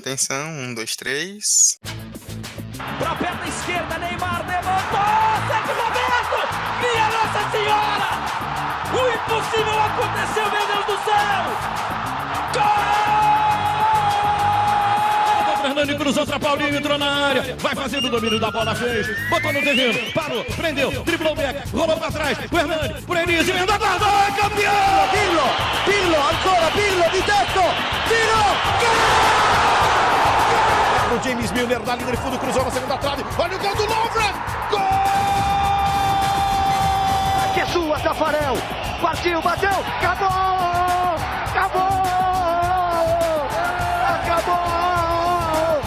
Atenção, um, dois, três. Pra perna esquerda, Neymar levantou! Sérgio Roberto! Minha Nossa Senhora! O impossível aconteceu, meu Deus do céu! Gol! Fernando cruzou pra Paulinho, entrou na área, vai fazendo o domínio da bola, fez, botou no terreno, parou, prendeu, driblou o back, rolou pra trás, o Hernani, por Elise, emenda guarda, é campeão! Pirlo, Pirlo, ancora Pirlo di tetto, tiro, gol! O James Milner na linha de fundo, cruzou na segunda trave, olha o gol do Lovren, gol! Que é sua, Tafarel, partiu, bateu, acabou, acabou, acabou,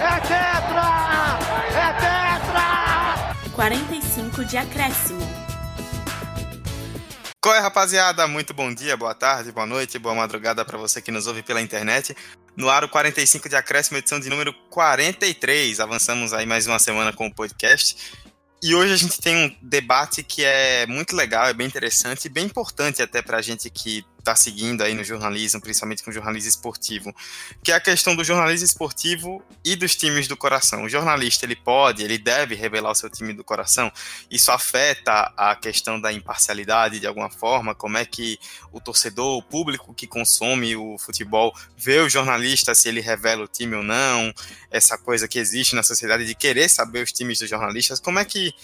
é tetra, é tetra! 45 de acréscimo. Qual é, rapaziada? Muito bom dia, boa tarde, boa noite, boa madrugada para você que nos ouve pela internet. No Aro 45 de Acréscimo, edição de número 43. Avançamos aí mais uma semana com o podcast. E hoje a gente tem um debate que é muito legal, é bem interessante e bem importante até para a gente que está seguindo aí no jornalismo, principalmente com o jornalismo esportivo, que é a questão do jornalismo esportivo e dos times do coração. O jornalista, ele pode, ele deve revelar o seu time do coração? Isso afeta a questão da imparcialidade de alguma forma? Como é que o torcedor, o público que consome o futebol, vê o jornalista, se ele revela o time ou não? Essa coisa que existe na sociedade de querer saber os times dos jornalistas, como é que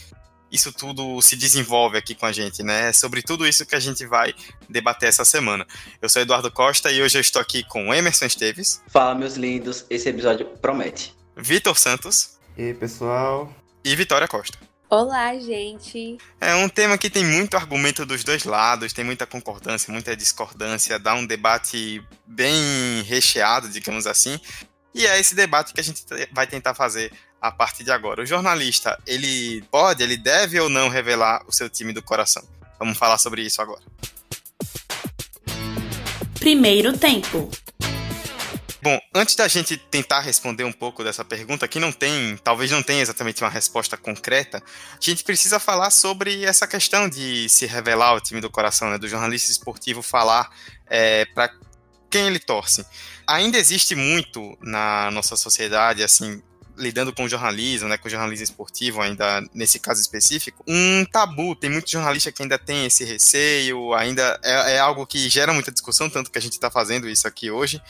isso tudo se desenvolve aqui com a gente, né? É sobre tudo isso que a gente vai debater essa semana. Eu sou Eduardo Costa e hoje eu estou aqui com Emerson Esteves. Fala, meus lindos, esse episódio promete. Vitor Santos. E aí, pessoal? E Vitória Costa. Olá, gente. É um tema que tem muito argumento dos dois lados, tem muita concordância, muita discordância, dá um debate bem recheado, digamos assim. E é esse debate que a gente vai tentar fazer a partir de agora. O jornalista, ele pode, ele deve ou não revelar o seu time do coração? Vamos falar sobre isso agora. Primeiro tempo. Bom, antes da gente tentar responder um pouco dessa pergunta, que não tem, talvez não tenha exatamente uma resposta concreta, a gente precisa falar sobre essa questão de se revelar o time do coração, né, do jornalista esportivo falar é, para quem ele torce. Ainda existe muito na nossa sociedade, assim, lidando com jornalismo, né, com jornalismo esportivo, ainda nesse caso específico, um tabu. Tem muito jornalista que ainda tem esse receio, ainda é, é algo que gera muita discussão, tanto que a gente está fazendo isso aqui hoje.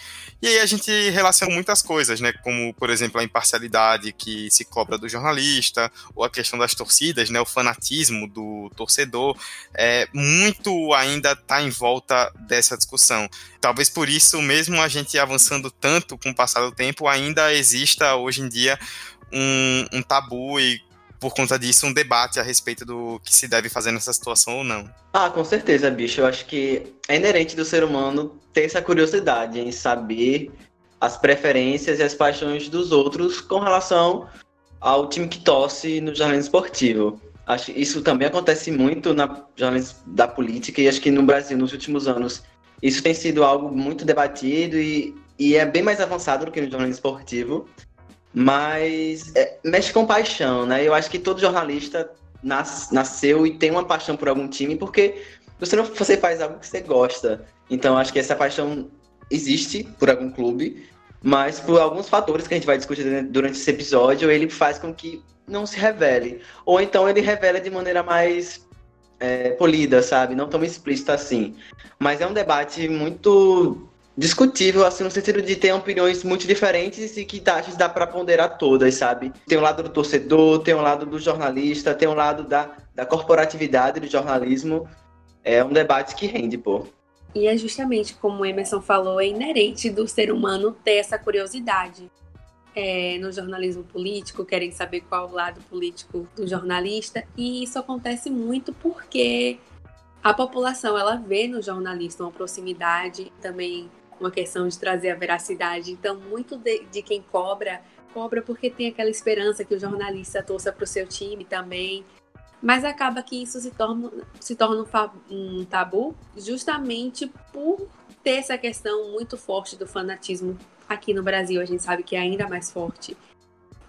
E aí a gente relaciona muitas coisas, né, como, por exemplo, a imparcialidade que se cobra do jornalista, ou a questão das torcidas, né, o fanatismo do torcedor. É, muito ainda está em volta dessa discussão. Talvez por isso, mesmo a gente avançando tanto com o passar do tempo, ainda exista hoje em dia um, um tabu e por conta disso, um debate a respeito do que se deve fazer nessa situação ou não. Ah, com certeza, bicho. Eu acho que é inerente do ser humano ter essa curiosidade em saber as preferências e as paixões dos outros com relação ao time que torce no jornalismo esportivo. Acho que isso também acontece muito na jornalismo da política e acho que no Brasil nos últimos anos isso tem sido algo muito debatido e, e é bem mais avançado do que no jornalismo esportivo. Mas é, mexe com paixão, né? Eu acho que todo jornalista nas, nasceu e tem uma paixão por algum time, porque você não você faz algo que você gosta. Então acho que essa paixão existe por algum clube, mas por alguns fatores que a gente vai discutir durante esse episódio, ele faz com que não se revele. Ou então ele revela de maneira mais é, polida, sabe? Não tão explícita assim. Mas é um debate muito discutível, assim, no sentido de ter opiniões muito diferentes e que tá, dá para ponderar todas, sabe? Tem o lado do torcedor, tem o lado do jornalista, tem o lado da, da corporatividade do jornalismo. É um debate que rende, pô. E é justamente como o Emerson falou, é inerente do ser humano ter essa curiosidade. É, no jornalismo político, querem saber qual o lado político do jornalista, e isso acontece muito porque a população ela vê no jornalista uma proximidade, também uma questão de trazer a veracidade. Então, muito de, de quem cobra, cobra porque tem aquela esperança que o jornalista torça para o seu time também. Mas acaba que isso se torna, se torna um, tabu justamente por ter essa questão muito forte do fanatismo aqui no Brasil. A gente sabe que é ainda mais forte.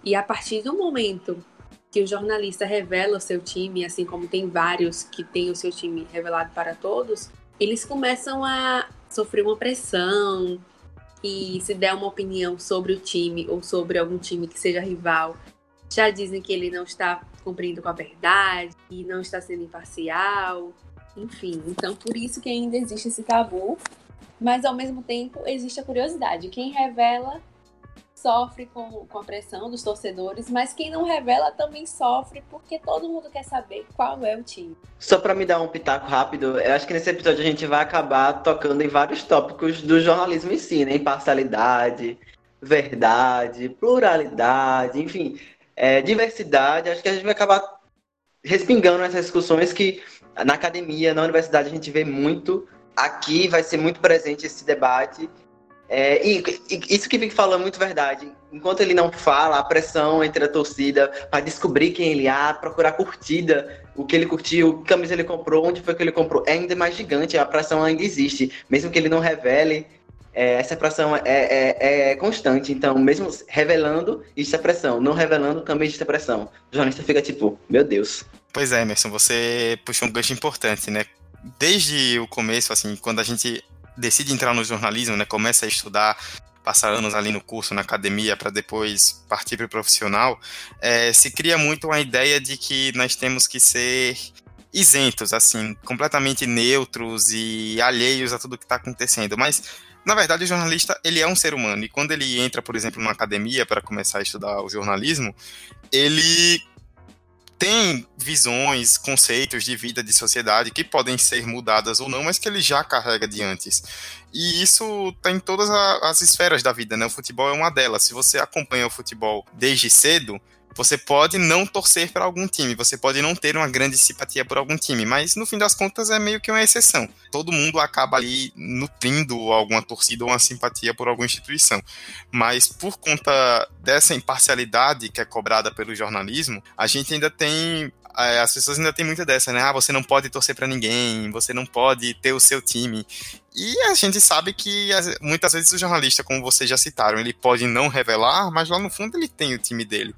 E a partir do momento que o jornalista revela o seu time, assim como tem vários que têm o seu time revelado para todos, eles começam a sofrer uma pressão, e se der uma opinião sobre o time ou sobre algum time que seja rival, já dizem que ele não está cumprindo com a verdade e não está sendo imparcial. Enfim, então por isso que ainda existe esse tabu, mas ao mesmo tempo existe a curiosidade. Quem revela sofre com, com a pressão dos torcedores, mas quem não revela também sofre porque todo mundo quer saber qual é o time. Só para me dar um pitaco rápido, eu acho que nesse episódio a gente vai acabar tocando em vários tópicos do jornalismo em si, né? Imparcialidade, verdade, pluralidade, enfim, é, diversidade. Acho que a gente vai acabar respingando nessas discussões que na academia, na universidade, a gente vê muito. Aqui vai ser muito presente esse debate é, e, e, isso que fica falando é muito verdade. Enquanto ele não fala, a pressão entre a torcida para descobrir quem ele é, procurar curtida, o que ele curtiu, que camisa ele comprou, onde foi que ele comprou, é ainda mais gigante. A pressão ainda existe, mesmo que ele não revele. É, essa pressão é, é, é, constante. Então, mesmo revelando, existe a pressão. Não revelando, também existe a pressão. O jornalista fica tipo, meu Deus. Pois é, Emerson, você puxou um gancho importante, né? Desde o começo, assim, quando a gente decide entrar no jornalismo, né, começa a estudar, passa anos ali no curso, na academia, para depois partir para o profissional, é, se cria muito uma ideia de que nós temos que ser isentos, assim, completamente neutros e alheios a tudo que está acontecendo. Mas, na verdade, o jornalista, ele é um ser humano. E quando ele entra, por exemplo, numa academia para começar a estudar o jornalismo, ele tem visões, conceitos de vida, de sociedade que podem ser mudadas ou não, mas que ele já carrega de antes. E isso está em todas as esferas da vida, né? O futebol é uma delas. Se você acompanha o futebol desde cedo, você pode não torcer para algum time, você pode não ter uma grande simpatia por algum time, mas no fim das contas é meio que uma exceção. Todo mundo acaba ali nutrindo alguma torcida ou uma simpatia por alguma instituição. Mas por conta dessa imparcialidade que é cobrada pelo jornalismo, a gente ainda tem é, as pessoas ainda têm muita dessa, né? Ah, você não pode torcer para ninguém, você não pode ter o seu time. E a gente sabe que muitas vezes o jornalista, como vocês já citaram, ele pode não revelar, mas lá no fundo ele tem o time dele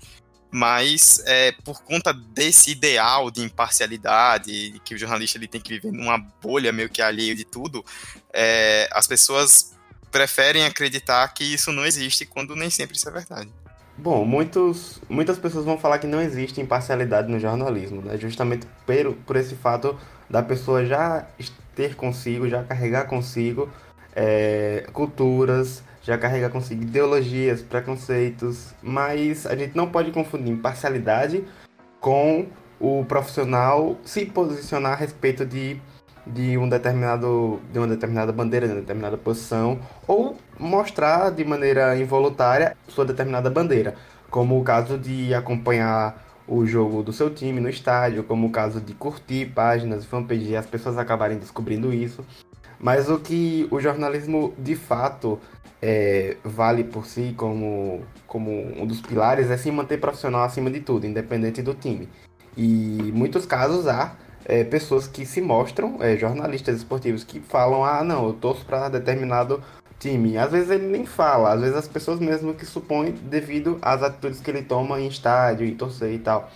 mas é, por conta desse ideal de imparcialidade, que o jornalista ele tem que viver numa bolha meio que alheio de tudo, é, as pessoas preferem acreditar que isso não existe quando nem sempre isso é verdade. Bom, muitos, muitas pessoas vão falar que não existe imparcialidade no jornalismo, né? justamente por, por esse fato da pessoa já ter consigo, já carregar consigo é, culturas, já carrega consigo ideologias, preconceitos, mas a gente não pode confundir imparcialidade com o profissional se posicionar a respeito de, de um determinado de uma determinada bandeira, de uma determinada posição ou mostrar de maneira involuntária sua determinada bandeira, como o caso de acompanhar o jogo do seu time no estádio, como o caso de curtir páginas e fanpage e as pessoas acabarem descobrindo isso. Mas o que o jornalismo de fato é, vale por si como, como um dos pilares é se manter profissional acima de tudo, independente do time. E em muitos casos há é, pessoas que se mostram, é, jornalistas esportivos, que falam: ah, não, eu torço para determinado time. Às vezes ele nem fala, às vezes as pessoas mesmo que supõem devido às atitudes que ele toma em estádio e torcer e tal.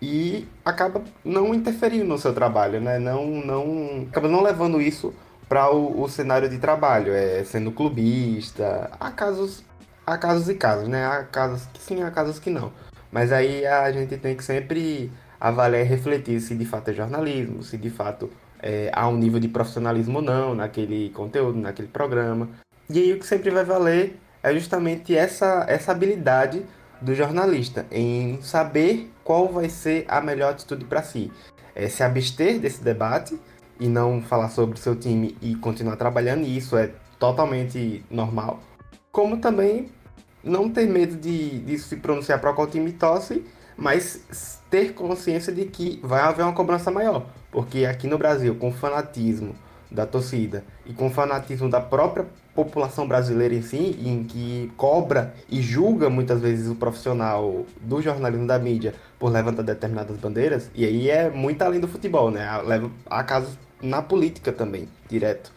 E acaba não interferindo no seu trabalho, né? Não, não, acaba não levando isso para o, o, cenário de trabalho, é sendo clubista. Há casos, há casos e casos, né? Há casos que sim, há casos que não. Mas aí a gente tem que sempre avaliar e refletir se de fato é jornalismo, se de fato é, há um nível de profissionalismo ou não naquele conteúdo, naquele programa. E aí o que sempre vai valer é justamente essa, essa habilidade do jornalista em saber qual vai ser a melhor atitude para si. É se abster desse debate e não falar sobre o seu time e continuar trabalhando, e isso é totalmente normal. Como também não ter medo de, de se pronunciar para qual time torce, mas ter consciência de que vai haver uma cobrança maior. Porque aqui no Brasil, com o fanatismo da torcida e com o fanatismo da própria população brasileira em si, em que cobra e julga muitas vezes o profissional do jornalismo da mídia por levantar determinadas bandeiras, e aí é muito além do futebol, né? Leva a casos na política também, direto.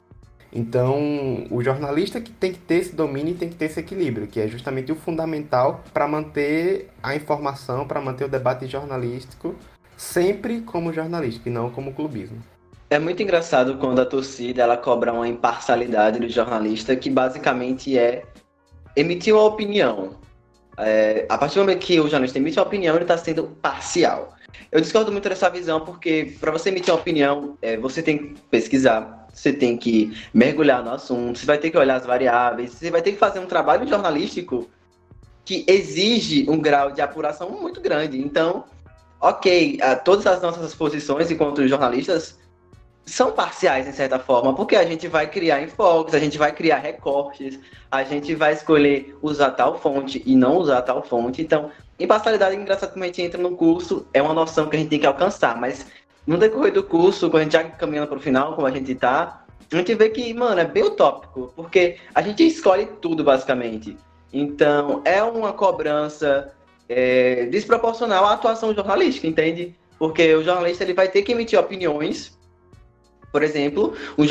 Então, o jornalista que tem que ter esse domínio e tem que ter esse equilíbrio, que é justamente o fundamental para manter a informação, para manter o debate jornalístico sempre como jornalístico e não como clubismo. É muito engraçado quando a torcida ela cobra uma imparcialidade do jornalista, que basicamente é emitiu uma opinião, é, a partir do momento que o jornalista emite uma opinião, ele está sendo parcial. Eu discordo muito dessa visão, porque para você emitir uma opinião, é, você tem que pesquisar, você tem que mergulhar no assunto, você vai ter que olhar as variáveis, você vai ter que fazer um trabalho jornalístico que exige um grau de apuração muito grande. Então, ok, todas as nossas posições enquanto jornalistas são parciais, em certa forma, porque a gente vai criar enfoques, a gente vai criar recortes, a gente vai escolher usar tal fonte e não usar tal fonte. Então, imparcialidade, engraçado como a gente entra no curso, é uma noção que a gente tem que alcançar, mas no decorrer do curso, quando a gente já caminhando para o final, como a gente está, a gente vê que, mano, é bem utópico, porque a gente escolhe tudo, basicamente. Então, é uma cobrança é, desproporcional à atuação jornalística, entende? Porque o jornalista ele vai ter que emitir opiniões por exemplo, o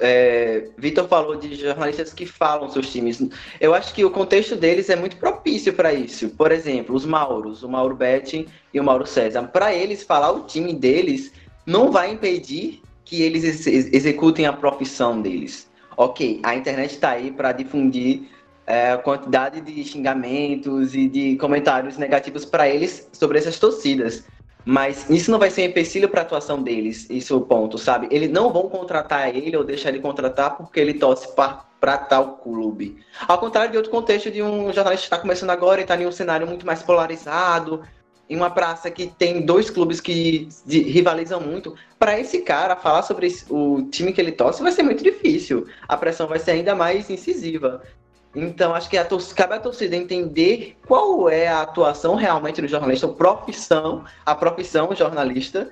é, Vitor falou de jornalistas que falam seus times. Eu acho que o contexto deles é muito propício para isso. Por exemplo, os Mauros, o Mauro Betting e o Mauro César. Para eles, falar o time deles não vai impedir que eles ex executem a profissão deles. Ok, a internet está aí para difundir é, a quantidade de xingamentos e de comentários negativos para eles sobre essas torcidas. Mas isso não vai ser empecilho para a atuação deles, isso é o ponto, sabe? Eles não vão contratar ele ou deixar ele contratar porque ele torce para tal clube. Ao contrário de outro contexto de um jornalista que está começando agora e está em um cenário muito mais polarizado, em uma praça que tem dois clubes que rivalizam muito, para esse cara falar sobre o time que ele torce vai ser muito difícil. A pressão vai ser ainda mais incisiva. Então, acho que a cabe à torcida entender qual é a atuação realmente do jornalista, a profissão, a profissão jornalista,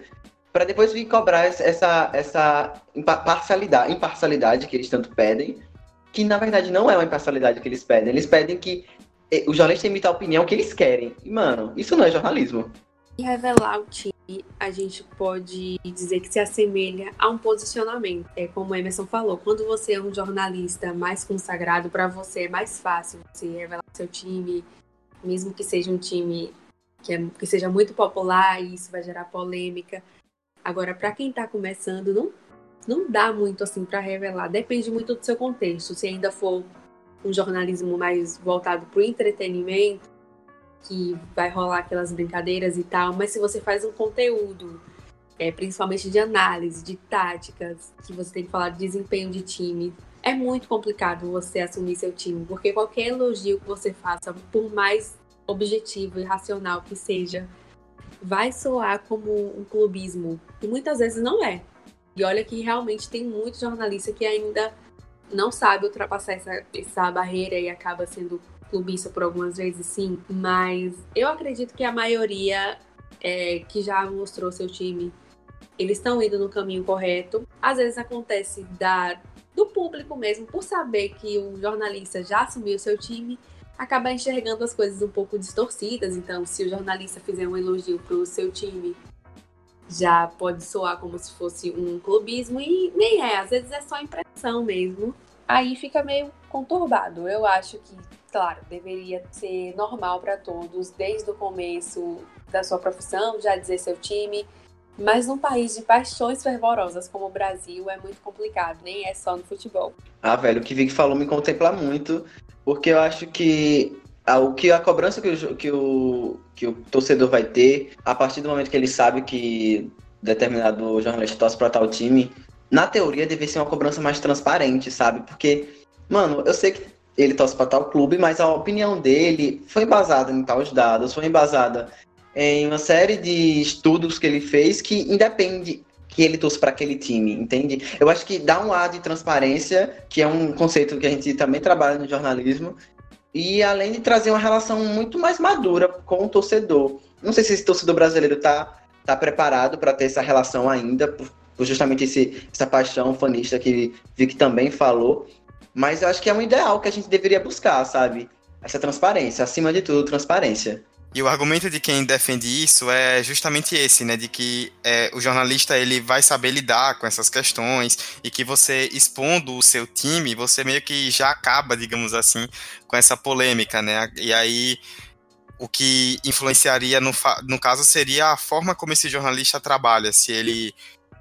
para depois vir cobrar essa, essa imparcialidade, imparcialidade que eles tanto pedem, que na verdade não é uma imparcialidade que eles pedem. Eles pedem que eh, o jornalista emita a opinião que eles querem. E, mano, isso não é jornalismo. E revelar o time, a gente pode dizer que se assemelha a um posicionamento. É como Emerson falou, quando você é um jornalista mais consagrado, para você é mais fácil você revelar seu time, mesmo que seja um time que, é, que seja muito popular e isso vai gerar polêmica. Agora, para quem está começando, não, não dá muito assim para revelar. Depende muito do seu contexto. Se ainda for um jornalismo mais voltado para o entretenimento, que vai rolar aquelas brincadeiras e tal, mas se você faz um conteúdo, é, principalmente de análise, de táticas, que você tem que falar de desempenho de time, é muito complicado você assumir seu time, porque qualquer elogio que você faça, por mais objetivo e racional que seja, vai soar como um clubismo, e muitas vezes não é. E olha que realmente tem muito jornalista que ainda não sabe ultrapassar essa, essa barreira e acaba sendo clubista por algumas vezes, sim, mas eu acredito que a maioria é, que já mostrou seu time, eles estão indo no caminho correto. Às vezes acontece da, do público mesmo, por saber que o jornalista já assumiu seu time, acaba enxergando as coisas um pouco distorcidas. Então, se o jornalista fizer um elogio para o seu time, já pode soar como se fosse um clubismo e nem é, às vezes é só impressão mesmo. Aí fica meio conturbado. Eu acho que claro, deveria ser normal para todos, desde o começo da sua profissão, já dizer seu time. Mas num país de paixões fervorosas como o Brasil é muito complicado, nem é só no futebol. Ah, velho, o que Vic falou me contempla muito, porque eu acho que a, o que a cobrança que o, que, o, que o torcedor vai ter, a partir do momento que ele sabe que determinado jornalista torce para tal time, na teoria deve ser uma cobrança mais transparente, sabe? Porque, mano, eu sei que ele torce para tal clube, mas a opinião dele foi embasada em tais dados, foi embasada em uma série de estudos que ele fez que independe que ele torce para aquele time, entende? Eu acho que dá um ar de transparência, que é um conceito que a gente também trabalha no jornalismo, e além de trazer uma relação muito mais madura com o torcedor. Não sei se esse torcedor brasileiro está tá preparado para ter essa relação ainda, por, por justamente esse, essa paixão fanista que Vic também falou, mas eu acho que é um ideal que a gente deveria buscar, sabe? Essa transparência, acima de tudo, transparência. E o argumento de quem defende isso é justamente esse, né, de que é, o jornalista ele vai saber lidar com essas questões e que você expondo o seu time, você meio que já acaba, digamos assim, com essa polêmica, né? E aí o que influenciaria no, no caso seria a forma como esse jornalista trabalha, se ele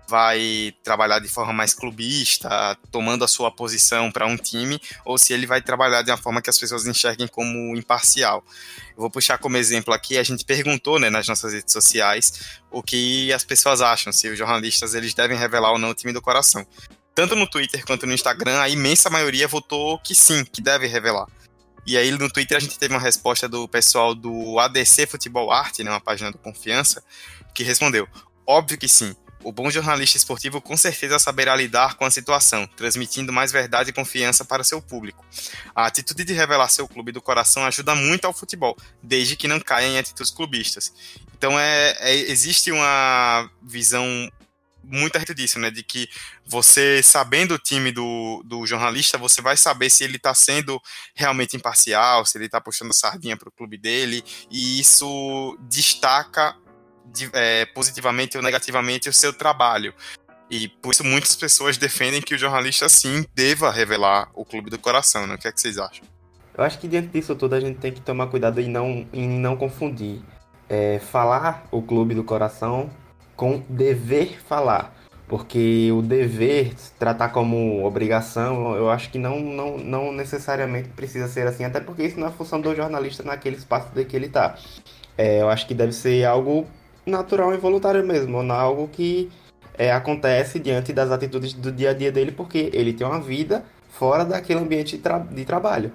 vai trabalhar de forma mais clubista, tomando a sua posição para um time, ou se ele vai trabalhar de uma forma que as pessoas enxerguem como imparcial. Eu vou puxar como exemplo aqui, a gente perguntou né, nas nossas redes sociais o que as pessoas acham, se os jornalistas eles devem revelar ou não o time do coração. Tanto no Twitter quanto no Instagram, a imensa maioria votou que sim, que deve revelar. E aí no Twitter a gente teve uma resposta do pessoal do ADC Futebol Arte, né, uma página do Confiança, que respondeu: óbvio que sim. O bom jornalista esportivo com certeza saberá lidar com a situação, transmitindo mais verdade e confiança para seu público. A atitude de revelar seu clube do coração ajuda muito ao futebol, desde que não caia em atitudes clubistas. Então é, é existe uma visão muito a disso, né? De que você, sabendo o time do, do jornalista, você vai saber se ele está sendo realmente imparcial, se ele está puxando sardinha para o clube dele, e isso destaca de, é, positivamente ou negativamente o seu trabalho. E por isso muitas pessoas defendem que o jornalista sim deva revelar o clube do coração, né? O que é que vocês acham? Eu acho que diante disso tudo a gente tem que tomar cuidado em não, em não confundir é, falar o clube do coração com dever falar. Porque o dever, tratar como obrigação, eu acho que não, não, não necessariamente precisa ser assim, até porque isso não é função do jornalista naquele espaço de que ele está. É, eu acho que deve ser algo natural e voluntário mesmo, não algo que é, acontece diante das atitudes do dia a dia dele, porque ele tem uma vida fora daquele ambiente de, tra de trabalho.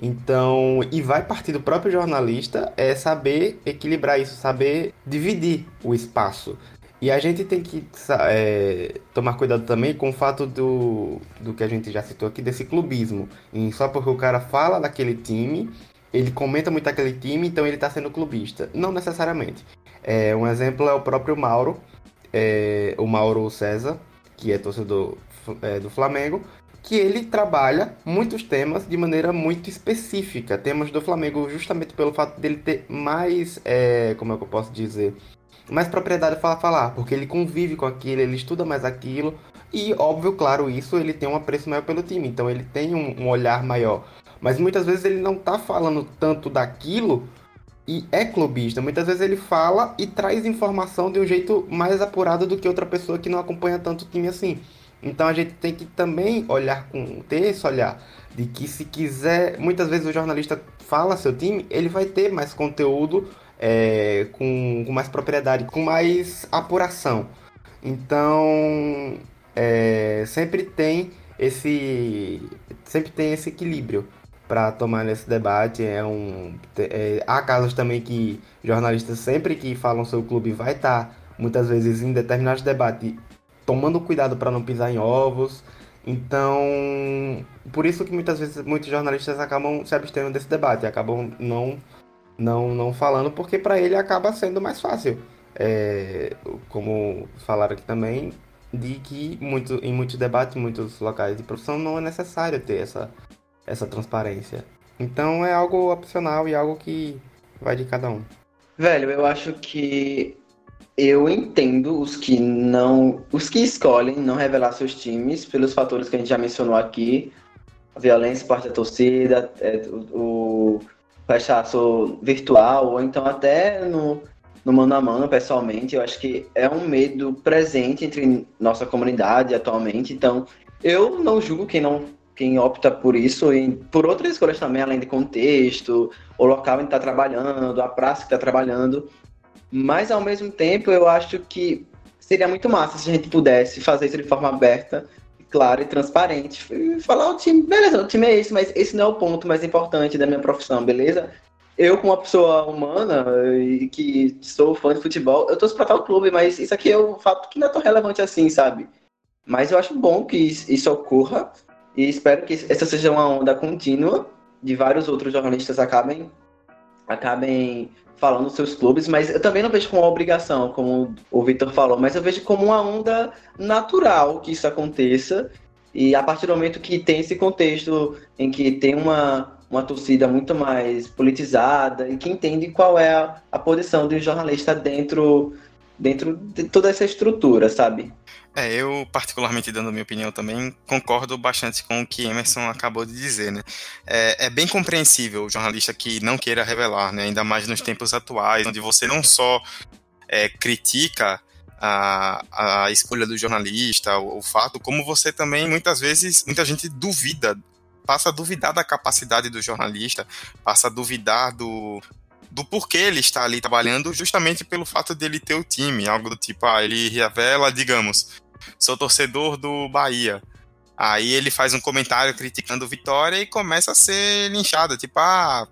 Então, e vai partir do próprio jornalista é saber equilibrar isso, saber dividir o espaço. E a gente tem que é, tomar cuidado também com o fato do, do que a gente já citou aqui, desse clubismo. E só porque o cara fala daquele time, ele comenta muito aquele time, então ele está sendo clubista. Não necessariamente. É, um exemplo é o próprio Mauro, é, o Mauro César, que é torcedor é, do Flamengo, que ele trabalha muitos temas de maneira muito específica. Temas do Flamengo, justamente pelo fato dele ter mais, é, como é que eu posso dizer, mais propriedade para falar, porque ele convive com aquilo, ele estuda mais aquilo. E, óbvio, claro, isso ele tem um apreço maior pelo time, então ele tem um, um olhar maior. Mas muitas vezes ele não tá falando tanto daquilo e é clubista. Muitas vezes ele fala e traz informação de um jeito mais apurado do que outra pessoa que não acompanha tanto o time assim. Então a gente tem que também olhar com ter esse olhar de que se quiser, muitas vezes o jornalista fala seu time, ele vai ter mais conteúdo é, com, com, mais propriedade, com mais apuração. Então, é, sempre tem esse sempre tem esse equilíbrio para tomar nesse debate. É um, é, há casos também que jornalistas sempre que falam sobre o clube vai estar tá, muitas vezes em determinados debates tomando cuidado para não pisar em ovos. Então, por isso que muitas vezes muitos jornalistas acabam se abstendo desse debate, acabam não não, não falando, porque para ele acaba sendo mais fácil. É, como falaram aqui também, de que muito, em muitos debates, muitos locais de profissão, não é necessário ter essa, essa transparência. Então é algo opcional e algo que vai de cada um. Velho, eu acho que eu entendo os que não. Os que escolhem não revelar seus times pelos fatores que a gente já mencionou aqui. A violência parte da torcida, é, o, rechaço virtual, ou então até no, no mano a mano, pessoalmente. Eu acho que é um medo presente entre nossa comunidade atualmente. Então, eu não julgo quem não quem opta por isso e por outras escolhas também, além de contexto, o local em que está trabalhando, a praça que está trabalhando. Mas, ao mesmo tempo, eu acho que seria muito massa se a gente pudesse fazer isso de forma aberta claro e transparente. Falar o time, beleza, o time é esse, mas esse não é o ponto mais importante da minha profissão, beleza? Eu, como uma pessoa humana e que sou fã de futebol, eu torço pra tal clube, mas isso aqui é um fato que não é tão relevante assim, sabe? Mas eu acho bom que isso ocorra e espero que essa seja uma onda contínua de vários outros jornalistas acabem acabem falando seus clubes, mas eu também não vejo como obrigação, como o Victor falou, mas eu vejo como uma onda natural que isso aconteça. E a partir do momento que tem esse contexto em que tem uma, uma torcida muito mais politizada e que entende qual é a, a posição do jornalista dentro, dentro de toda essa estrutura, sabe? É, eu, particularmente dando minha opinião também, concordo bastante com o que Emerson acabou de dizer, né? É, é, bem compreensível o jornalista que não queira revelar, né? Ainda mais nos tempos atuais, onde você não só é, critica a, a escolha do jornalista, o, o fato, como você também, muitas vezes, muita gente duvida passa a duvidar da capacidade do jornalista, passa a duvidar do, do porquê ele está ali trabalhando, justamente pelo fato dele ter o time, algo do tipo, ah, ele revela, digamos, sou torcedor do Bahia. Aí ele faz um comentário criticando o Vitória e começa a ser linchado, tipo, ah,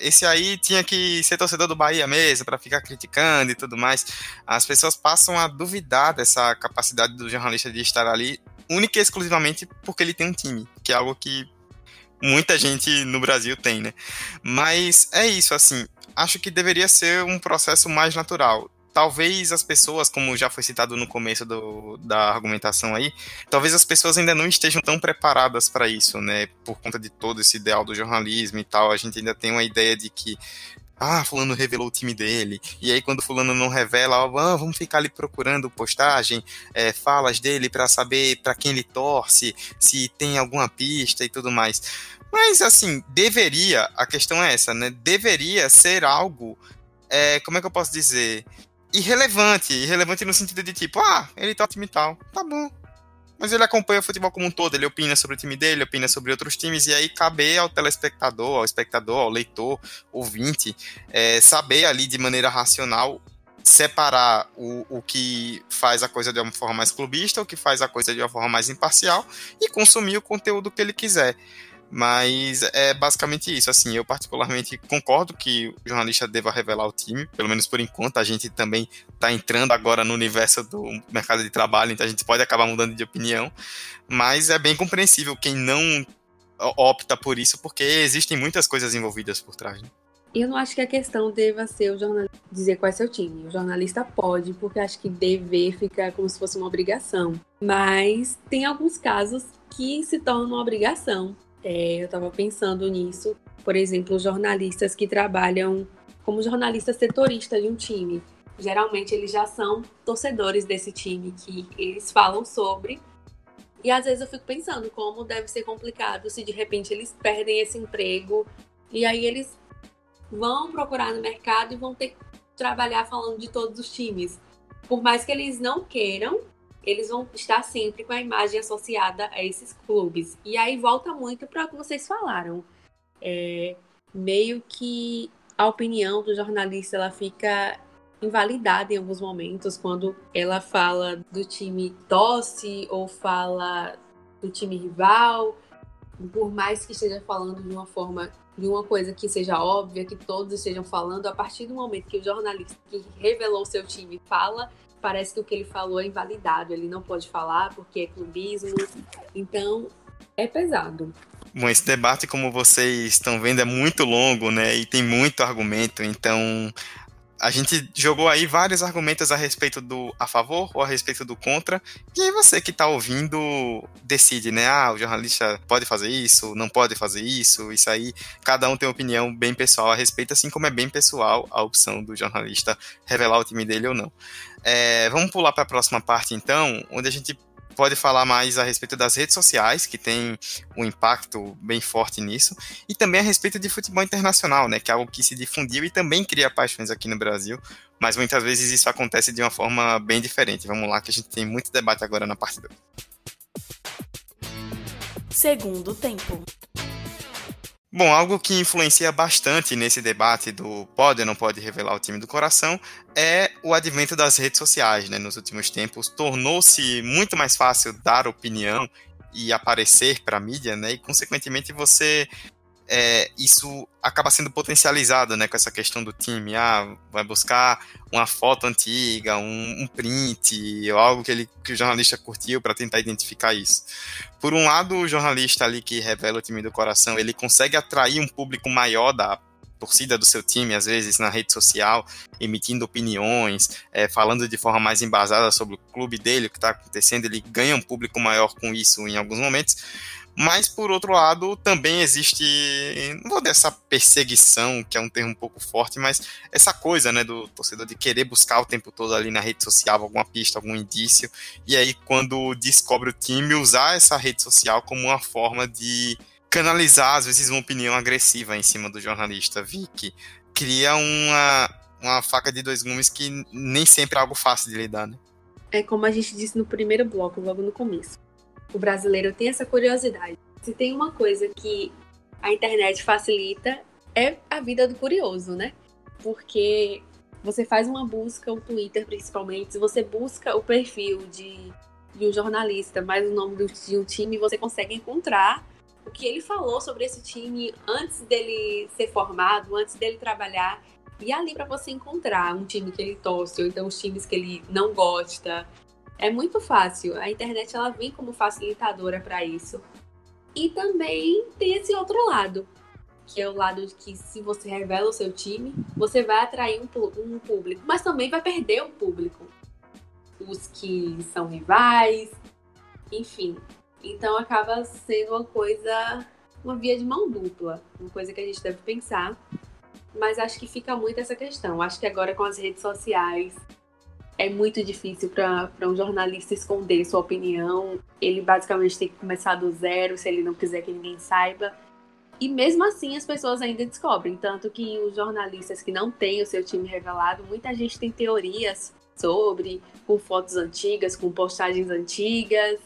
esse aí tinha que ser torcedor do Bahia mesmo, para ficar criticando e tudo mais. As pessoas passam a duvidar dessa capacidade do jornalista de estar ali, única e exclusivamente porque ele tem um time, que é algo que muita gente no Brasil tem, né? Mas é isso, assim, acho que deveria ser um processo mais natural. Talvez as pessoas, como já foi citado no começo do, da argumentação aí, talvez as pessoas ainda não estejam tão preparadas para isso, né? Por conta de todo esse ideal do jornalismo e tal, a gente ainda tem uma ideia de que ah, fulano revelou o time dele. E aí quando fulano não revela, ah, vamos ficar ali procurando postagem, é, falas dele para saber para quem ele torce, se tem alguma pista e tudo mais. Mas, assim, deveria, a questão é essa, né? Deveria ser algo, é, como é que eu posso dizer? Irrelevante. Irrelevante no sentido de tipo, ah, ele tá time tal, tá bom. Mas ele acompanha o futebol como um todo, ele opina sobre o time dele, opina sobre outros times, e aí cabe ao telespectador, ao espectador, ao leitor, ouvinte, é, saber ali de maneira racional separar o, o que faz a coisa de uma forma mais clubista, o que faz a coisa de uma forma mais imparcial e consumir o conteúdo que ele quiser. Mas é basicamente isso. Assim, eu particularmente concordo que o jornalista deva revelar o time, pelo menos por enquanto. A gente também está entrando agora no universo do mercado de trabalho, então a gente pode acabar mudando de opinião. Mas é bem compreensível quem não opta por isso, porque existem muitas coisas envolvidas por trás. Né? Eu não acho que a questão deva ser o jornalista dizer qual é seu time. O jornalista pode, porque acho que dever fica como se fosse uma obrigação. Mas tem alguns casos que se tornam uma obrigação. É, eu estava pensando nisso. Por exemplo, jornalistas que trabalham como jornalista setorista de um time. Geralmente eles já são torcedores desse time que eles falam sobre. E às vezes eu fico pensando como deve ser complicado se de repente eles perdem esse emprego e aí eles vão procurar no mercado e vão ter que trabalhar falando de todos os times. Por mais que eles não queiram, eles vão estar sempre com a imagem associada a esses clubes. E aí volta muito para o que vocês falaram. É, meio que a opinião do jornalista ela fica invalidada em alguns momentos quando ela fala do time tosse ou fala do time rival, por mais que esteja falando de uma forma de uma coisa que seja óbvia, que todos estejam falando, a partir do momento que o jornalista que revelou seu time fala, parece que o que ele falou é invalidado, ele não pode falar porque é clubismo. Então, é pesado. Bom, esse debate, como vocês estão vendo, é muito longo, né? E tem muito argumento, então a gente jogou aí vários argumentos a respeito do a favor ou a respeito do contra. E aí você que está ouvindo decide, né? Ah, o jornalista pode fazer isso, não pode fazer isso, isso aí. Cada um tem uma opinião bem pessoal a respeito, assim como é bem pessoal a opção do jornalista revelar o time dele ou não. É, vamos pular para a próxima parte, então, onde a gente pode falar mais a respeito das redes sociais, que tem um impacto bem forte nisso, e também a respeito de futebol internacional, né, que é algo que se difundiu e também cria paixões aqui no Brasil, mas muitas vezes isso acontece de uma forma bem diferente. Vamos lá, que a gente tem muito debate agora na parte 2. Segundo tempo. Bom, algo que influencia bastante nesse debate do pode ou não pode revelar o time do coração é o advento das redes sociais, né? Nos últimos tempos tornou-se muito mais fácil dar opinião e aparecer para a mídia, né? E consequentemente você é, isso acaba sendo potencializado né, com essa questão do time. Ah, vai buscar uma foto antiga, um, um print, algo que, ele, que o jornalista curtiu para tentar identificar isso. Por um lado, o jornalista ali que revela o time do coração, ele consegue atrair um público maior da torcida do seu time, às vezes na rede social, emitindo opiniões, é, falando de forma mais embasada sobre o clube dele, o que está acontecendo, ele ganha um público maior com isso em alguns momentos. Mas, por outro lado, também existe, não vou dessa perseguição, que é um termo um pouco forte, mas essa coisa, né, do torcedor de querer buscar o tempo todo ali na rede social alguma pista, algum indício, e aí quando descobre o time, usar essa rede social como uma forma de canalizar, às vezes, uma opinião agressiva em cima do jornalista, Vicky. Cria uma, uma faca de dois gumes que nem sempre é algo fácil de lidar, né? é como a gente disse no primeiro bloco, logo no começo. O brasileiro tem essa curiosidade. Se tem uma coisa que a internet facilita, é a vida do curioso, né? Porque você faz uma busca, o Twitter principalmente, se você busca o perfil de, de um jornalista, mais o nome de um time, você consegue encontrar o que ele falou sobre esse time antes dele ser formado, antes dele trabalhar. E ali para você encontrar um time que ele torce, ou então os times que ele não gosta, é muito fácil. A internet ela vem como facilitadora para isso. E também tem esse outro lado, que é o lado de que se você revela o seu time, você vai atrair um, um público, mas também vai perder o público. Os que são rivais, enfim. Então acaba sendo uma coisa, uma via de mão dupla, uma coisa que a gente deve pensar. Mas acho que fica muito essa questão. Acho que agora com as redes sociais é muito difícil para um jornalista esconder sua opinião. Ele basicamente tem que começar do zero se ele não quiser que ninguém saiba. E mesmo assim as pessoas ainda descobrem. Tanto que os jornalistas que não têm o seu time revelado, muita gente tem teorias sobre, com fotos antigas, com postagens antigas.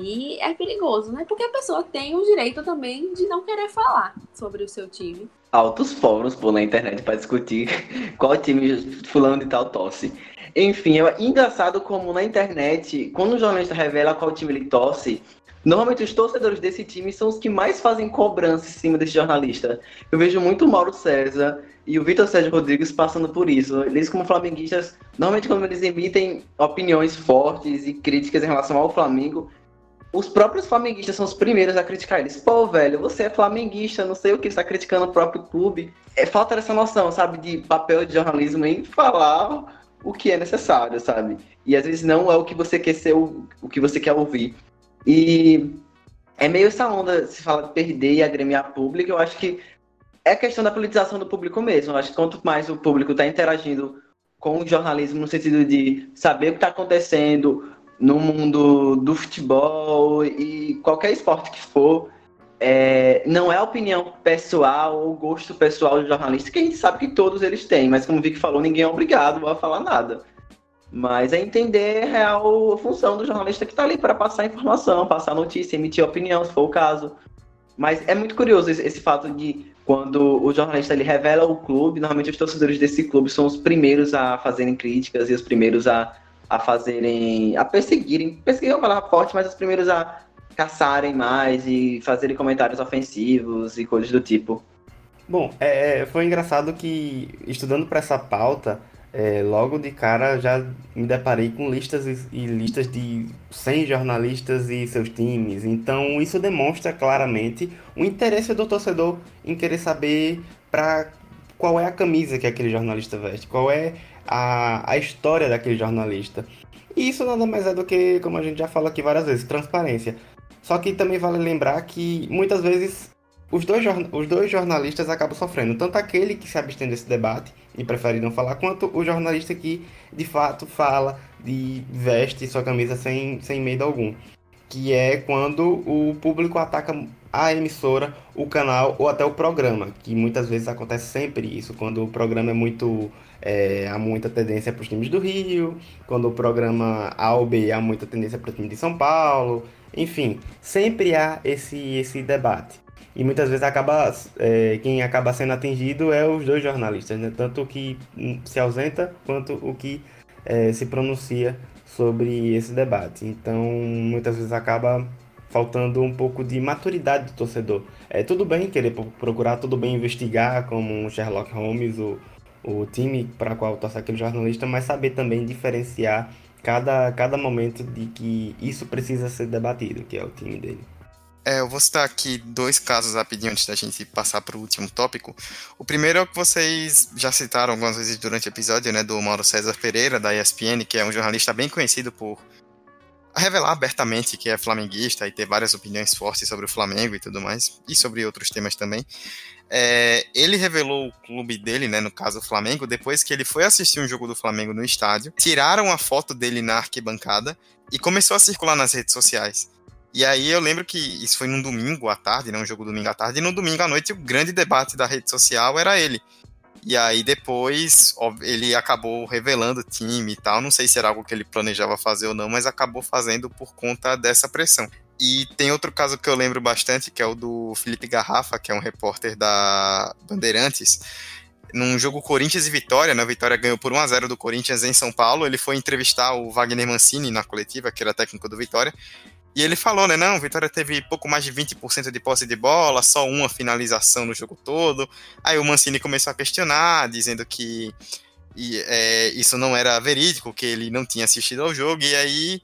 E é perigoso, né? Porque a pessoa tem o direito também de não querer falar sobre o seu time. Altos fóruns por na internet para discutir qual time fulano de tal tosse. Enfim, é engraçado como na internet, quando o jornalista revela qual time ele torce, normalmente os torcedores desse time são os que mais fazem cobrança em cima desse jornalista. Eu vejo muito o Mauro César e o Vitor Sérgio Rodrigues passando por isso. Eles, como flamenguistas, normalmente quando eles emitem opiniões fortes e críticas em relação ao Flamengo, os próprios flamenguistas são os primeiros a criticar eles. Pô, velho, você é flamenguista, não sei o que, está criticando o próprio clube. É falta essa noção, sabe, de papel de jornalismo em falar o que é necessário, sabe? E às vezes não é o que você quer ser, o, o que você quer ouvir. E é meio essa onda, se fala de perder e agremiar público, eu acho que é questão da politização do público mesmo. Eu acho que quanto mais o público está interagindo com o jornalismo no sentido de saber o que está acontecendo, no mundo do futebol e qualquer esporte que for, é, não é a opinião pessoal ou gosto pessoal do jornalista, que a gente sabe que todos eles têm, mas como o Vic falou, ninguém é obrigado a falar nada. Mas é entender real a função do jornalista que está ali para passar informação, passar notícia, emitir opinião, se for o caso. Mas é muito curioso esse, esse fato de quando o jornalista ele revela o clube, normalmente os torcedores desse clube são os primeiros a fazerem críticas e os primeiros a a fazerem, a perseguirem, perseguir é uma palavra forte, mas os primeiros a caçarem mais e fazerem comentários ofensivos e coisas do tipo. Bom, é, foi engraçado que estudando para essa pauta, é, logo de cara já me deparei com listas e, e, listas de 100 jornalistas e seus times. Então isso demonstra claramente o interesse do torcedor em querer saber para qual é a camisa que aquele jornalista veste, qual é a, a história daquele jornalista. E isso nada mais é do que, como a gente já falou aqui várias vezes, transparência. Só que também vale lembrar que muitas vezes os dois, os dois jornalistas acabam sofrendo. Tanto aquele que se abstém desse debate e prefere não falar, quanto o jornalista que de fato fala, de veste sua camisa sem, sem medo algum. Que é quando o público ataca a emissora, o canal ou até o programa. Que muitas vezes acontece sempre isso, quando o programa é muito é, há muita tendência para os times do Rio, quando o programa A ou B há muita tendência para o time de São Paulo, enfim, sempre há esse, esse debate. E muitas vezes acaba, é, quem acaba sendo atingido é os dois jornalistas, né? tanto o que se ausenta quanto o que é, se pronuncia sobre esse debate. Então, muitas vezes acaba faltando um pouco de maturidade do torcedor. É tudo bem querer procurar, tudo bem investigar, como um Sherlock Holmes, o, o time para qual torce aquele jornalista, mas saber também diferenciar cada, cada momento de que isso precisa ser debatido, que é o time dele. É, eu vou citar aqui dois casos rapidinho antes da gente passar para o último tópico. O primeiro é o que vocês já citaram algumas vezes durante o episódio, né, do Mauro César Pereira, da ESPN, que é um jornalista bem conhecido por revelar abertamente que é flamenguista e ter várias opiniões fortes sobre o Flamengo e tudo mais, e sobre outros temas também. É, ele revelou o clube dele, né, no caso o Flamengo, depois que ele foi assistir um jogo do Flamengo no estádio, tiraram a foto dele na arquibancada e começou a circular nas redes sociais. E aí eu lembro que isso foi num domingo à tarde, né, um jogo domingo à tarde, e no domingo à noite o grande debate da rede social era ele. E aí depois ele acabou revelando o time e tal. Não sei se era algo que ele planejava fazer ou não, mas acabou fazendo por conta dessa pressão. E tem outro caso que eu lembro bastante, que é o do Felipe Garrafa, que é um repórter da Bandeirantes. Num jogo Corinthians e Vitória, né? Vitória ganhou por 1 a 0 do Corinthians em São Paulo. Ele foi entrevistar o Wagner Mancini na coletiva, que era técnico do Vitória. E ele falou, né? Não, Vitória teve pouco mais de 20% de posse de bola, só uma finalização no jogo todo. Aí o Mancini começou a questionar, dizendo que e, é, isso não era verídico, que ele não tinha assistido ao jogo. E aí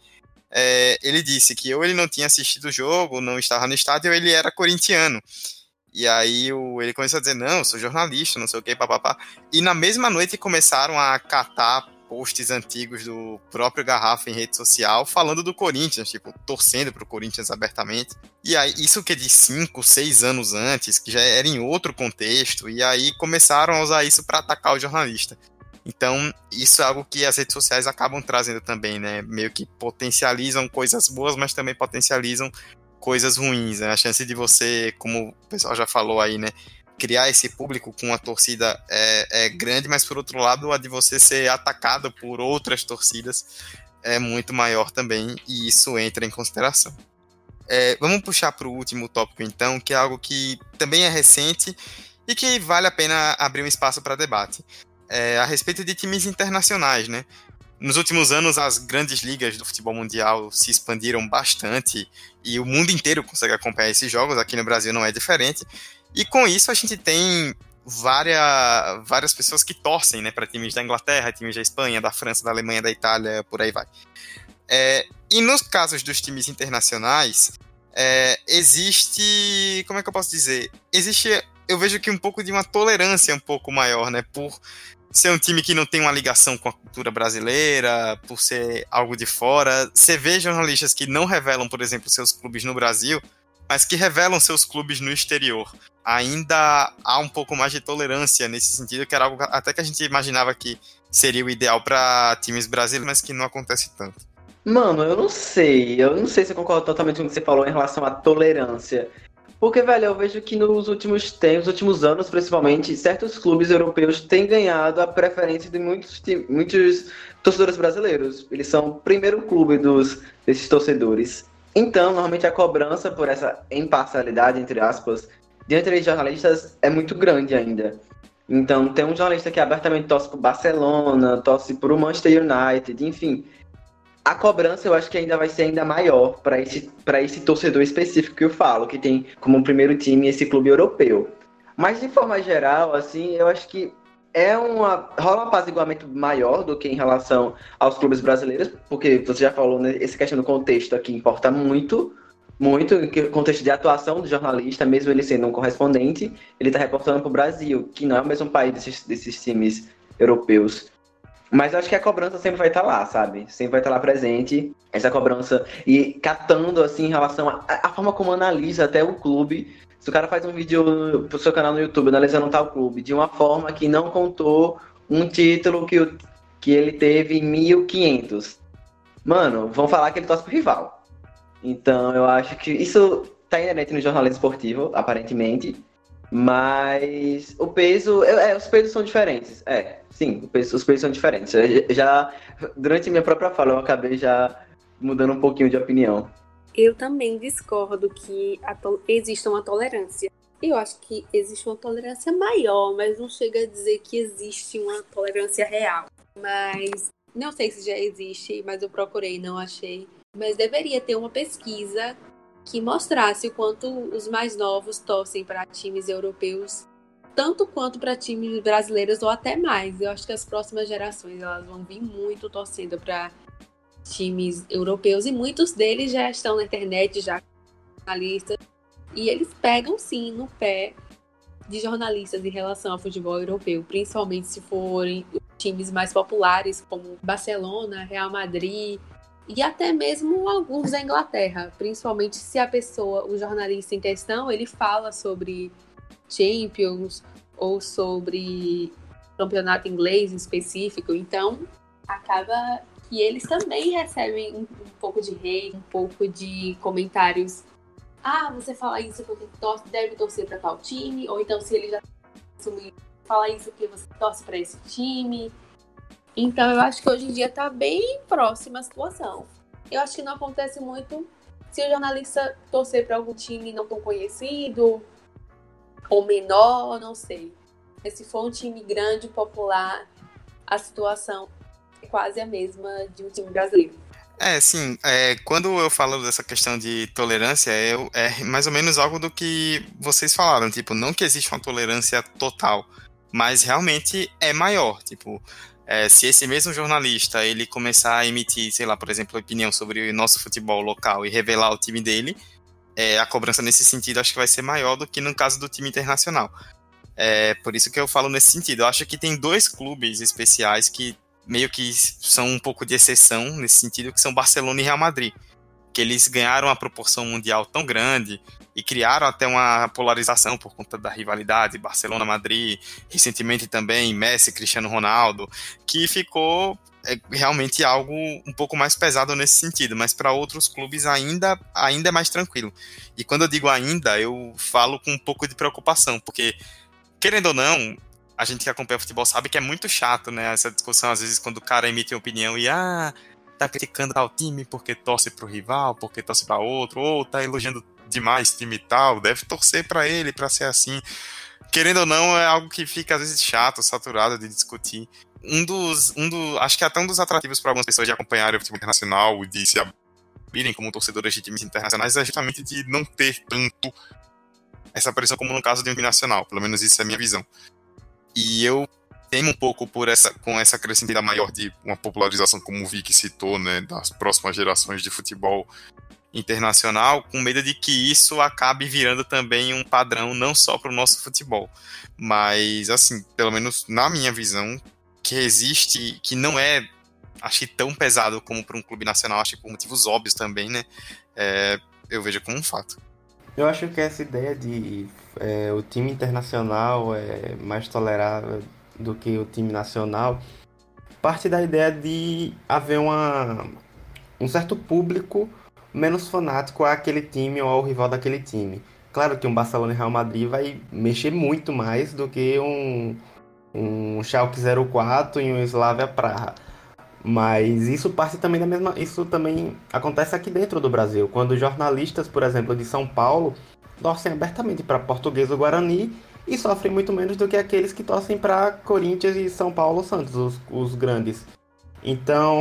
é, ele disse que ou ele não tinha assistido o jogo, não estava no estádio, ou ele era corintiano. E aí o, ele começou a dizer, não, sou jornalista, não sei o que, papapá. E na mesma noite começaram a catar posts antigos do próprio Garrafa em rede social falando do Corinthians, tipo, torcendo pro Corinthians abertamente. E aí, isso que é de 5, 6 anos antes, que já era em outro contexto, e aí começaram a usar isso para atacar o jornalista. Então, isso é algo que as redes sociais acabam trazendo também, né? Meio que potencializam coisas boas, mas também potencializam coisas ruins. Né? A chance de você, como o pessoal já falou aí, né? Criar esse público com uma torcida é, é grande, mas por outro lado, a de você ser atacado por outras torcidas é muito maior também, e isso entra em consideração. É, vamos puxar para o último tópico, então, que é algo que também é recente e que vale a pena abrir um espaço para debate é, a respeito de times internacionais, né? Nos últimos anos, as grandes ligas do futebol mundial se expandiram bastante e o mundo inteiro consegue acompanhar esses jogos. Aqui no Brasil não é diferente. E com isso, a gente tem várias, várias pessoas que torcem né, para times da Inglaterra, times da Espanha, da França, da Alemanha, da Itália, por aí vai. É, e nos casos dos times internacionais, é, existe. Como é que eu posso dizer? Existe. Eu vejo que um pouco de uma tolerância um pouco maior, né? Por ser um time que não tem uma ligação com a cultura brasileira, por ser algo de fora. Você vê jornalistas que não revelam, por exemplo, seus clubes no Brasil, mas que revelam seus clubes no exterior. Ainda há um pouco mais de tolerância nesse sentido, que era algo até que a gente imaginava que seria o ideal para times brasileiros, mas que não acontece tanto. Mano, eu não sei. Eu não sei se eu concordo totalmente com o que você falou em relação à tolerância. Porque, velho, eu vejo que nos últimos tempos, últimos anos, principalmente, certos clubes europeus têm ganhado a preferência de muitos, muitos torcedores brasileiros. Eles são o primeiro clube dos, desses torcedores. Então, normalmente a cobrança por essa imparcialidade, entre aspas, diante de jornalistas é muito grande ainda. Então, tem um jornalista que abertamente torce por Barcelona, torce por o Manchester United, enfim a cobrança eu acho que ainda vai ser ainda maior para esse, esse torcedor específico que eu falo, que tem como primeiro time esse clube europeu. Mas de forma geral, assim, eu acho que é uma rola um apaziguamento maior do que em relação aos clubes brasileiros, porque você já falou, né, essa questão do contexto aqui importa muito, muito, o contexto de atuação do jornalista, mesmo ele sendo um correspondente, ele está reportando para o Brasil, que não é o mesmo país desses, desses times europeus. Mas eu acho que a cobrança sempre vai estar tá lá, sabe? Sempre vai estar tá lá presente, essa cobrança. E catando, assim, em relação à forma como analisa até o clube. Se o cara faz um vídeo pro seu canal no YouTube analisando tal clube de uma forma que não contou um título que, que ele teve em 1500. Mano, vão falar que ele torce pro rival. Então, eu acho que isso tá inerente no jornalismo esportivo, aparentemente. Mas o peso. É, os pesos são diferentes. É, sim, os pesos são diferentes. Eu já, durante minha própria fala, eu acabei já mudando um pouquinho de opinião. Eu também discordo que exista uma tolerância. Eu acho que existe uma tolerância maior, mas não chega a dizer que existe uma tolerância real. Mas não sei se já existe, mas eu procurei, não achei. Mas deveria ter uma pesquisa que mostrasse o quanto os mais novos torcem para times europeus, tanto quanto para times brasileiros ou até mais. Eu acho que as próximas gerações elas vão vir muito torcendo para times europeus e muitos deles já estão na internet, já jornalistas, e eles pegam sim no pé de jornalistas em relação ao futebol europeu, principalmente se forem times mais populares como Barcelona, Real Madrid, e até mesmo alguns da Inglaterra, principalmente se a pessoa, o jornalista em questão, ele fala sobre Champions ou sobre campeonato inglês em específico, então acaba que eles também recebem um, um pouco de rei, um pouco de comentários. Ah, você fala isso porque torce, deve torcer para tal time, ou então se ele já fala isso porque você torce para esse time. Então eu acho que hoje em dia tá bem próxima a situação. Eu acho que não acontece muito se o jornalista torcer para algum time não tão conhecido ou menor, não sei. Mas se for um time grande, popular, a situação quase a mesma de um time brasileiro. É, sim. É, quando eu falo dessa questão de tolerância, é, é mais ou menos algo do que vocês falaram. Tipo, não que exista uma tolerância total, mas realmente é maior. Tipo, é, se esse mesmo jornalista ele começar a emitir, sei lá, por exemplo, opinião sobre o nosso futebol local e revelar o time dele, é, a cobrança nesse sentido acho que vai ser maior do que no caso do time internacional. É por isso que eu falo nesse sentido. Eu acho que tem dois clubes especiais que meio que são um pouco de exceção nesse sentido, que são Barcelona e Real Madrid. Que eles ganharam uma proporção mundial tão grande e criaram até uma polarização por conta da rivalidade Barcelona-Madrid, recentemente também Messi Cristiano Ronaldo, que ficou é, realmente algo um pouco mais pesado nesse sentido, mas para outros clubes ainda, ainda é mais tranquilo. E quando eu digo ainda, eu falo com um pouco de preocupação, porque, querendo ou não, a gente que acompanha futebol sabe que é muito chato, né? Essa discussão, às vezes, quando o cara emite uma opinião e, ah, tá criticando tal time porque torce pro rival, porque torce para outro, ou tá elogiando demais time tal, deve torcer para ele para ser assim. Querendo ou não, é algo que fica às vezes chato, saturado de discutir. Um dos, um do, acho que até um dos atrativos para algumas pessoas de acompanharem o futebol internacional, de se abrirem como torcedores de times internacionais, é justamente de não ter tanto essa pressão como no caso de um time nacional. Pelo menos isso é a minha visão. E eu temo um pouco por essa, com essa crescente maior de uma popularização, como o Vic citou, né, das próximas gerações de futebol internacional, com medo de que isso acabe virando também um padrão não só para o nosso futebol, mas assim, pelo menos na minha visão, que existe, que não é, acho que tão pesado como para um clube nacional, acho que por motivos óbvios também, né? É, eu vejo como um fato. Eu acho que essa ideia de é, o time internacional é mais tolerável do que o time nacional parte da ideia de haver uma, um certo público menos fanático àquele time ou ao rival daquele time. Claro que um Barcelona e Real Madrid vai mexer muito mais do que um, um Schalke 04 e um Slavia Praha. Mas isso parte também da mesma. Isso também acontece aqui dentro do Brasil. Quando jornalistas, por exemplo, de São Paulo, torcem abertamente para Português ou Guarani e sofrem muito menos do que aqueles que torcem para Corinthians e São Paulo Santos, os, os grandes. Então,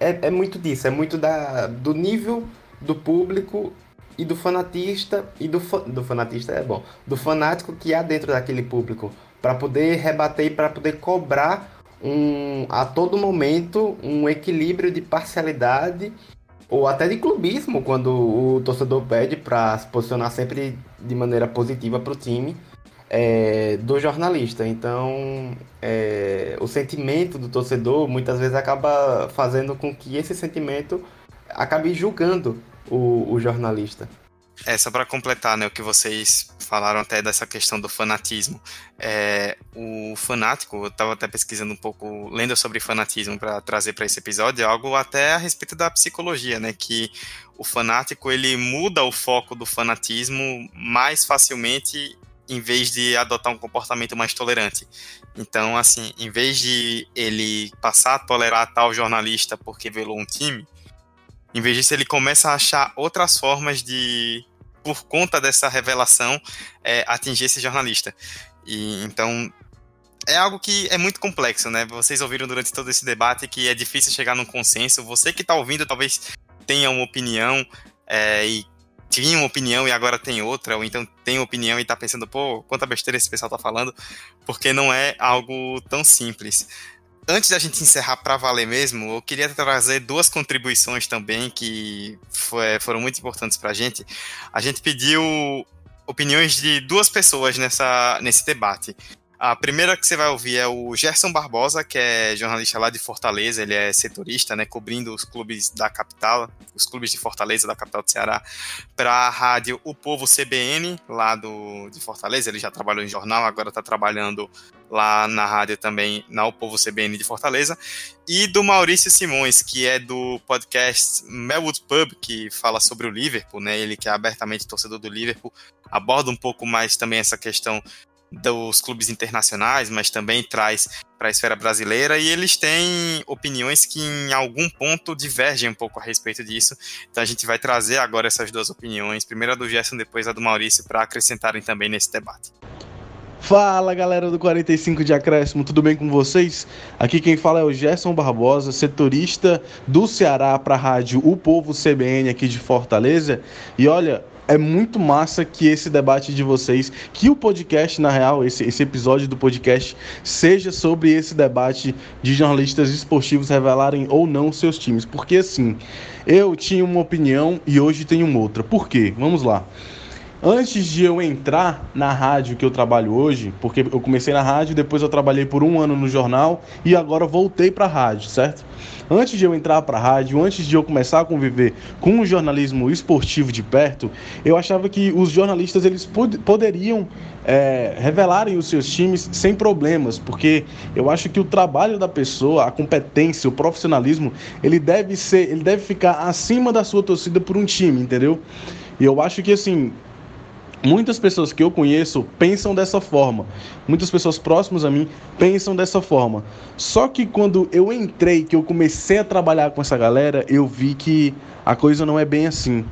é, é muito disso, é muito da, do nível do público e do fanatista e do, do fanatista é bom, do fanático que há dentro daquele público para poder rebater e para poder cobrar um a todo momento um equilíbrio de parcialidade ou até de clubismo quando o torcedor pede para se posicionar sempre de maneira positiva para o time é, do jornalista. Então, é, o sentimento do torcedor muitas vezes acaba fazendo com que esse sentimento acabe julgando o, o jornalista. É, só para completar né, o que vocês falaram até dessa questão do fanatismo. É, o fanático, eu estava até pesquisando um pouco, lendo sobre fanatismo para trazer para esse episódio, é algo até a respeito da psicologia, né? Que o fanático ele muda o foco do fanatismo mais facilmente em vez de adotar um comportamento mais tolerante. Então, assim, em vez de ele passar a tolerar tal jornalista porque velou um time, em vez disso ele começa a achar outras formas de, por conta dessa revelação, é, atingir esse jornalista. E então é algo que é muito complexo, né? Vocês ouviram durante todo esse debate que é difícil chegar num consenso. Você que está ouvindo talvez tenha uma opinião é, e tinha uma opinião e agora tem outra, ou então tem opinião e tá pensando, pô, quanta besteira esse pessoal tá falando, porque não é algo tão simples. Antes da gente encerrar para valer mesmo, eu queria trazer duas contribuições também que foi, foram muito importantes para a gente. A gente pediu opiniões de duas pessoas nessa, nesse debate. A primeira que você vai ouvir é o Gerson Barbosa, que é jornalista lá de Fortaleza, ele é setorista, né, cobrindo os clubes da capital, os clubes de Fortaleza, da capital do Ceará, para a rádio O Povo CBN, lá do, de Fortaleza. Ele já trabalhou em jornal, agora está trabalhando lá na rádio também, na O Povo CBN de Fortaleza. E do Maurício Simões, que é do podcast Melwood Pub, que fala sobre o Liverpool, né, ele que é abertamente torcedor do Liverpool, aborda um pouco mais também essa questão dos clubes internacionais, mas também traz para a esfera brasileira e eles têm opiniões que em algum ponto divergem um pouco a respeito disso. Então a gente vai trazer agora essas duas opiniões, primeiro a do Gerson, depois a do Maurício, para acrescentarem também nesse debate. Fala galera do 45 de Acréscimo, tudo bem com vocês? Aqui quem fala é o Gerson Barbosa, setorista do Ceará para a rádio O Povo CBN aqui de Fortaleza. E olha, é muito massa que esse debate de vocês, que o podcast, na real, esse, esse episódio do podcast, seja sobre esse debate de jornalistas esportivos revelarem ou não seus times. Porque assim, eu tinha uma opinião e hoje tenho outra. Por quê? Vamos lá. Antes de eu entrar na rádio que eu trabalho hoje, porque eu comecei na rádio, depois eu trabalhei por um ano no jornal e agora voltei para a rádio, certo? Antes de eu entrar para a rádio, antes de eu começar a conviver com o jornalismo esportivo de perto, eu achava que os jornalistas eles pod poderiam é, revelarem os seus times sem problemas, porque eu acho que o trabalho da pessoa, a competência, o profissionalismo, ele deve ser, ele deve ficar acima da sua torcida por um time, entendeu? E eu acho que assim, Muitas pessoas que eu conheço pensam dessa forma. Muitas pessoas próximas a mim pensam dessa forma. Só que quando eu entrei, que eu comecei a trabalhar com essa galera, eu vi que a coisa não é bem assim.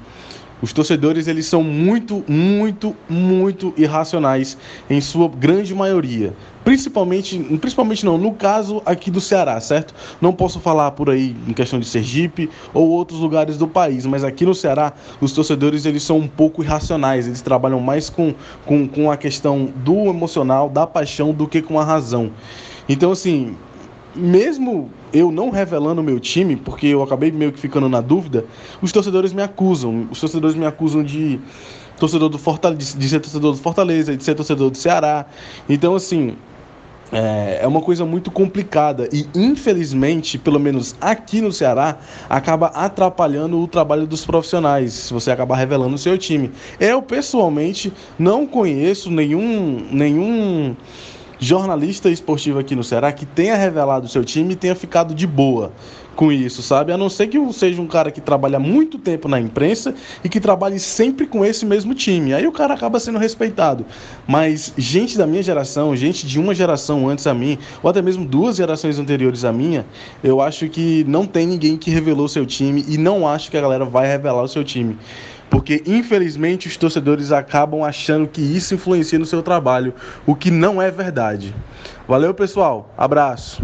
Os torcedores eles são muito, muito, muito irracionais em sua grande maioria. Principalmente, principalmente não, no caso aqui do Ceará, certo? Não posso falar por aí em questão de Sergipe ou outros lugares do país, mas aqui no Ceará os torcedores eles são um pouco irracionais, eles trabalham mais com, com, com a questão do emocional, da paixão, do que com a razão. Então, assim, mesmo eu não revelando o meu time, porque eu acabei meio que ficando na dúvida, os torcedores me acusam. Os torcedores me acusam de torcedor do Fortaleza, de ser torcedor do Fortaleza, de ser torcedor do Ceará. Então, assim, é, é uma coisa muito complicada e, infelizmente, pelo menos aqui no Ceará, acaba atrapalhando o trabalho dos profissionais, se você acabar revelando o seu time. Eu, pessoalmente, não conheço nenhum. nenhum jornalista esportivo aqui no Ceará que tenha revelado o seu time e tenha ficado de boa com isso, sabe? A não ser que seja um cara que trabalha muito tempo na imprensa e que trabalhe sempre com esse mesmo time. Aí o cara acaba sendo respeitado. Mas gente da minha geração, gente de uma geração antes a mim, ou até mesmo duas gerações anteriores à minha, eu acho que não tem ninguém que revelou seu time e não acho que a galera vai revelar o seu time porque infelizmente os torcedores acabam achando que isso influencia no seu trabalho, o que não é verdade. Valeu, pessoal. Abraço.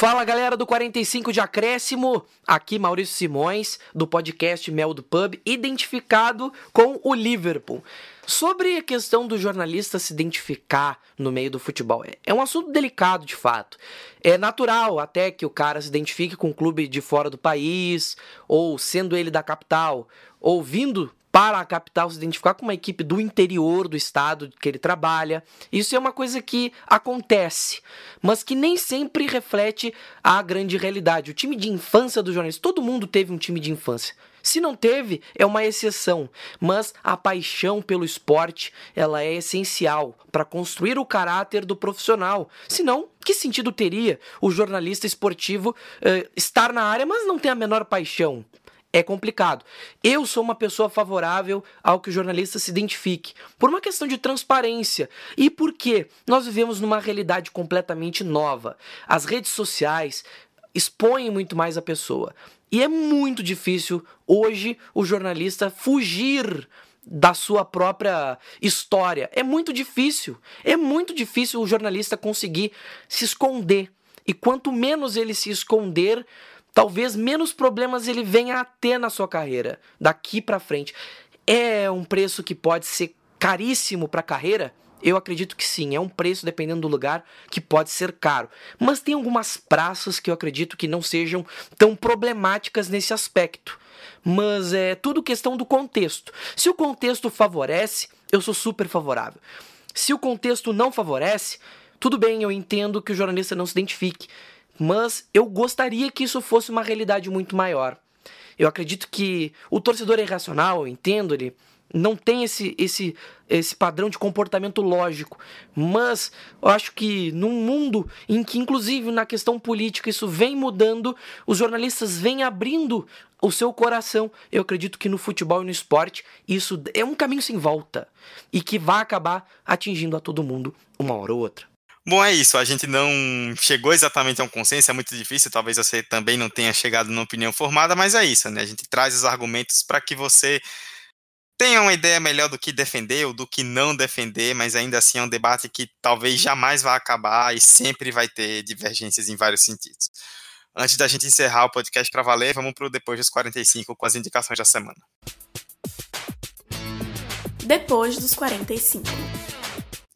Fala galera do 45 de acréscimo, aqui Maurício Simões do podcast Mel do Pub, identificado com o Liverpool. Sobre a questão do jornalista se identificar no meio do futebol, é, é um assunto delicado de fato. É natural até que o cara se identifique com um clube de fora do país, ou sendo ele da capital, ou vindo para a capital se identificar com uma equipe do interior do estado que ele trabalha. Isso é uma coisa que acontece, mas que nem sempre reflete a grande realidade. O time de infância do jornalista, todo mundo teve um time de infância. Se não teve, é uma exceção, mas a paixão pelo esporte, ela é essencial para construir o caráter do profissional. Senão, que sentido teria o jornalista esportivo uh, estar na área, mas não ter a menor paixão? É complicado. Eu sou uma pessoa favorável ao que o jornalista se identifique, por uma questão de transparência e porque nós vivemos numa realidade completamente nova. As redes sociais expõem muito mais a pessoa. E é muito difícil hoje o jornalista fugir da sua própria história. É muito difícil. É muito difícil o jornalista conseguir se esconder. E quanto menos ele se esconder, talvez menos problemas ele venha a ter na sua carreira daqui para frente. É um preço que pode ser caríssimo para a carreira? Eu acredito que sim, é um preço dependendo do lugar que pode ser caro. Mas tem algumas praças que eu acredito que não sejam tão problemáticas nesse aspecto. Mas é tudo questão do contexto. Se o contexto favorece, eu sou super favorável. Se o contexto não favorece, tudo bem, eu entendo que o jornalista não se identifique mas eu gostaria que isso fosse uma realidade muito maior. Eu acredito que o torcedor é irracional, eu entendo, ele não tem esse, esse, esse padrão de comportamento lógico. Mas eu acho que num mundo em que, inclusive na questão política, isso vem mudando, os jornalistas vêm abrindo o seu coração. Eu acredito que no futebol e no esporte isso é um caminho sem volta e que vai acabar atingindo a todo mundo uma hora ou outra. Bom, é isso. A gente não chegou exatamente a um consenso, é muito difícil. Talvez você também não tenha chegado numa opinião formada, mas é isso, né? A gente traz os argumentos para que você tenha uma ideia melhor do que defender ou do que não defender, mas ainda assim é um debate que talvez jamais vá acabar e sempre vai ter divergências em vários sentidos. Antes da gente encerrar o podcast para valer, vamos para o Depois dos 45 com as indicações da semana. Depois dos 45.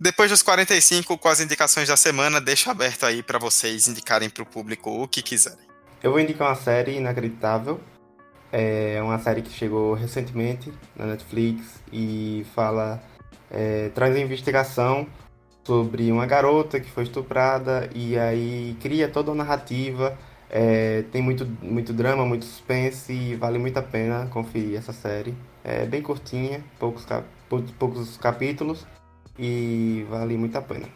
Depois dos 45, com as indicações da semana, deixo aberto aí para vocês indicarem para o público o que quiserem. Eu vou indicar uma série inacreditável. É uma série que chegou recentemente na Netflix e fala. É, traz a investigação sobre uma garota que foi estuprada e aí cria toda a narrativa. É, tem muito, muito drama, muito suspense e vale muito a pena conferir essa série. É bem curtinha, poucos, poucos capítulos e vale muito a pena.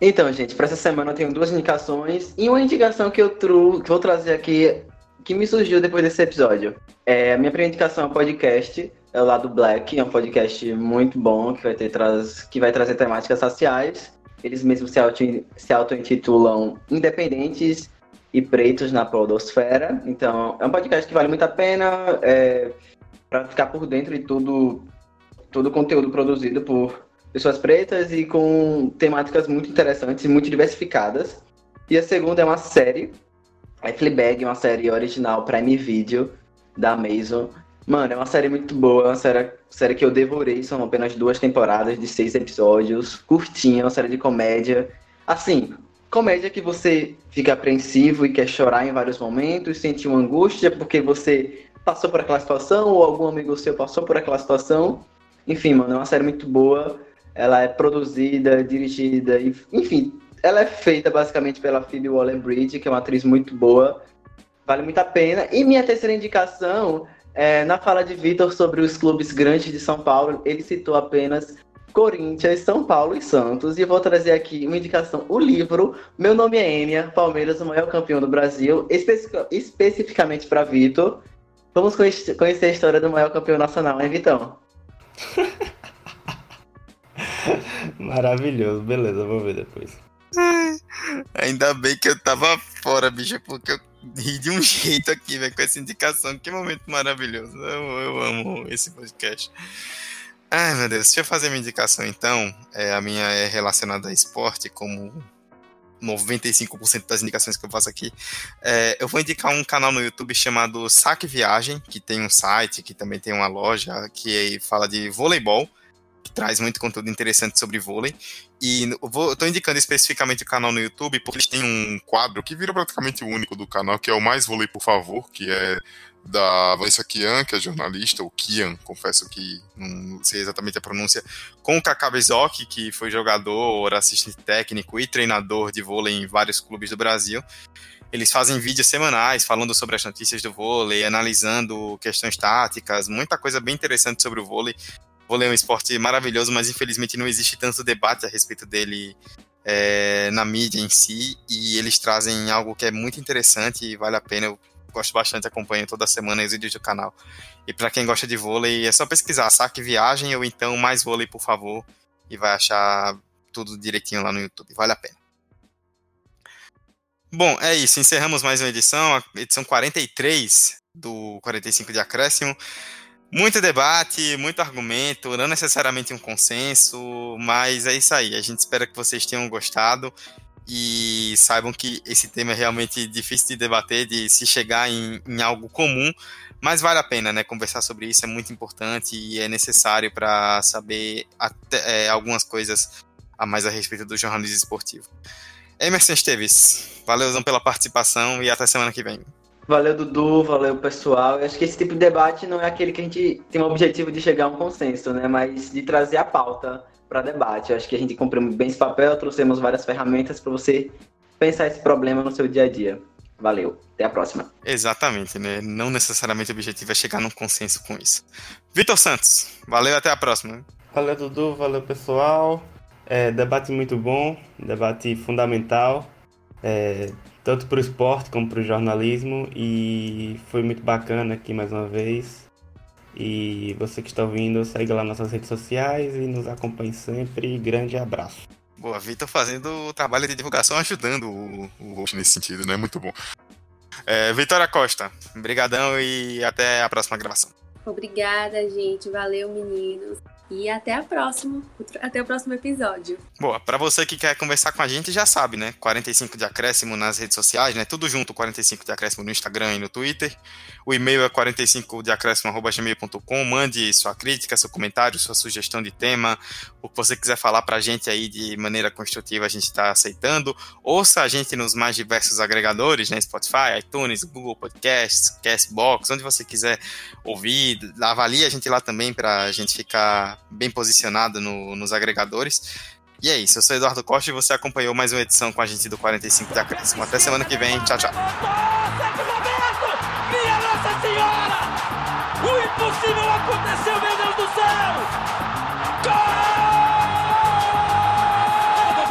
Então, gente, para essa semana eu tenho duas indicações e uma indicação que eu tru... que vou trazer aqui que me surgiu depois desse episódio. É, a minha primeira indicação é um podcast, é o Lado Black, é um podcast muito bom que vai, ter traz... que vai trazer temáticas raciais. Eles mesmos se auto-intitulam auto Independentes e Pretos na Podosfera. Então, é um podcast que vale muito a pena é, para ficar por dentro de todo o conteúdo produzido por pessoas pretas e com temáticas muito interessantes e muito diversificadas. E a segunda é uma série, é Fleabag, uma série original Prime Video da Amazon. Mano, é uma série muito boa, é uma série, série que eu devorei, são apenas duas temporadas de seis episódios, curtinha, uma série de comédia. Assim, comédia que você fica apreensivo e quer chorar em vários momentos, sente uma angústia porque você passou por aquela situação ou algum amigo seu passou por aquela situação. Enfim, mano, é uma série muito boa ela é produzida, dirigida, enfim, ela é feita basicamente pela Phoebe Waller-Bridge, que é uma atriz muito boa, vale muito a pena. E minha terceira indicação, é, na fala de Vitor sobre os clubes grandes de São Paulo, ele citou apenas Corinthians, São Paulo e Santos. E vou trazer aqui uma indicação, o livro Meu Nome é Enia, Palmeiras, o maior campeão do Brasil, especificamente para Vitor. Vamos conhecer a história do maior campeão nacional, hein, Vitão? Maravilhoso, beleza, vou ver depois. Ainda bem que eu tava fora, bicho, porque eu ri de um jeito aqui, velho, com essa indicação. Que momento maravilhoso. Eu, eu amo esse podcast. Ai, meu Deus, deixa eu fazer minha indicação então. É, a minha é relacionada a esporte, como 95% das indicações que eu faço aqui. É, eu vou indicar um canal no YouTube chamado Saque Viagem, que tem um site, que também tem uma loja, que fala de voleibol que traz muito conteúdo interessante sobre vôlei. E estou indicando especificamente o canal no YouTube porque eles têm um quadro que vira praticamente o único do canal, que é o Mais Vôlei, por favor, que é da Vanessa Kian, que é jornalista, ou Kian, confesso que não sei exatamente a pronúncia, com o Kaká Bezok, que foi jogador, assistente técnico e treinador de vôlei em vários clubes do Brasil. Eles fazem vídeos semanais falando sobre as notícias do vôlei, analisando questões táticas, muita coisa bem interessante sobre o vôlei vôlei é um esporte maravilhoso, mas infelizmente não existe tanto debate a respeito dele é, na mídia em si, e eles trazem algo que é muito interessante e vale a pena. Eu gosto bastante, acompanho toda semana os vídeos do canal. E para quem gosta de vôlei, é só pesquisar Saque Viagem ou então Mais Vôlei, por favor, e vai achar tudo direitinho lá no YouTube. Vale a pena. Bom, é isso. Encerramos mais uma edição, a edição 43 do 45 de Acréscimo. Muito debate, muito argumento, não necessariamente um consenso, mas é isso aí. A gente espera que vocês tenham gostado e saibam que esse tema é realmente difícil de debater, de se chegar em, em algo comum, mas vale a pena, né? Conversar sobre isso é muito importante e é necessário para saber até, é, algumas coisas a mais a respeito do jornalismo esportivo. Emerson Esteves, valeu pela participação e até semana que vem. Valeu, Dudu, valeu, pessoal. Eu acho que esse tipo de debate não é aquele que a gente tem o objetivo de chegar a um consenso, né? Mas de trazer a pauta para debate. Eu acho que a gente cumpriu bem esse papel, trouxemos várias ferramentas para você pensar esse problema no seu dia a dia. Valeu, até a próxima. Exatamente, né? Não necessariamente o objetivo é chegar num consenso com isso. Vitor Santos, valeu, até a próxima. Valeu, Dudu, valeu, pessoal. É, debate muito bom, debate fundamental, é, tanto para o esporte como para o jornalismo, e foi muito bacana aqui mais uma vez. E você que está ouvindo, segue lá nas nossas redes sociais e nos acompanhe sempre. Grande abraço. Boa, Vitor fazendo o trabalho de divulgação, ajudando o, o host nesse sentido, né? Muito bom. É, Vitória Costa, brigadão e até a próxima gravação. Obrigada, gente. Valeu, meninos. E até a próxima, até o próximo episódio. Boa, para você que quer conversar com a gente, já sabe, né? 45 de acréscimo nas redes sociais, né? Tudo junto, 45 de acréscimo no Instagram e no Twitter. O e-mail é 45 de. Mande sua crítica, seu comentário, sua sugestão de tema, o que você quiser falar pra gente aí de maneira construtiva, a gente está aceitando. Ouça a gente nos mais diversos agregadores, né? Spotify, iTunes, Google Podcasts, Castbox, onde você quiser ouvir. Avalie a gente lá também pra gente ficar bem posicionado no, nos agregadores. E é isso, eu sou Eduardo Costa e você acompanhou mais uma edição com a gente do 45 de Acréscimo. Até semana que vem, tchau, tchau. Minha Nossa Senhora! O impossível aconteceu, meu Deus do céu!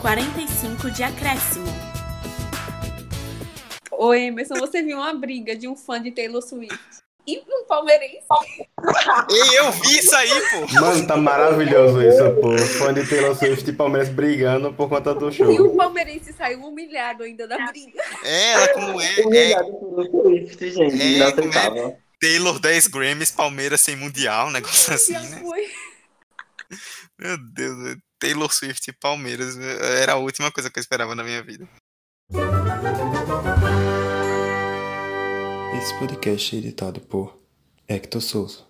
45 de acréscimo. Ô Emerson, você viu uma briga de um fã de Taylor Swift e um palmeirense? Ei, eu vi isso aí, pô! Mano, tá maravilhoso isso, pô. Fã de Taylor Swift e Palmeiras brigando por conta do show. E o palmeirense saiu humilhado ainda da briga. É, ela como é. é, Humilhado pelo Swift, gente, É, inaceitável. Taylor 10 Grammys, Palmeiras sem Mundial, um negócio assim, né? Meu Deus, Taylor Swift e Palmeiras era a última coisa que eu esperava na minha vida. Esse podcast é editado por Hector Souza.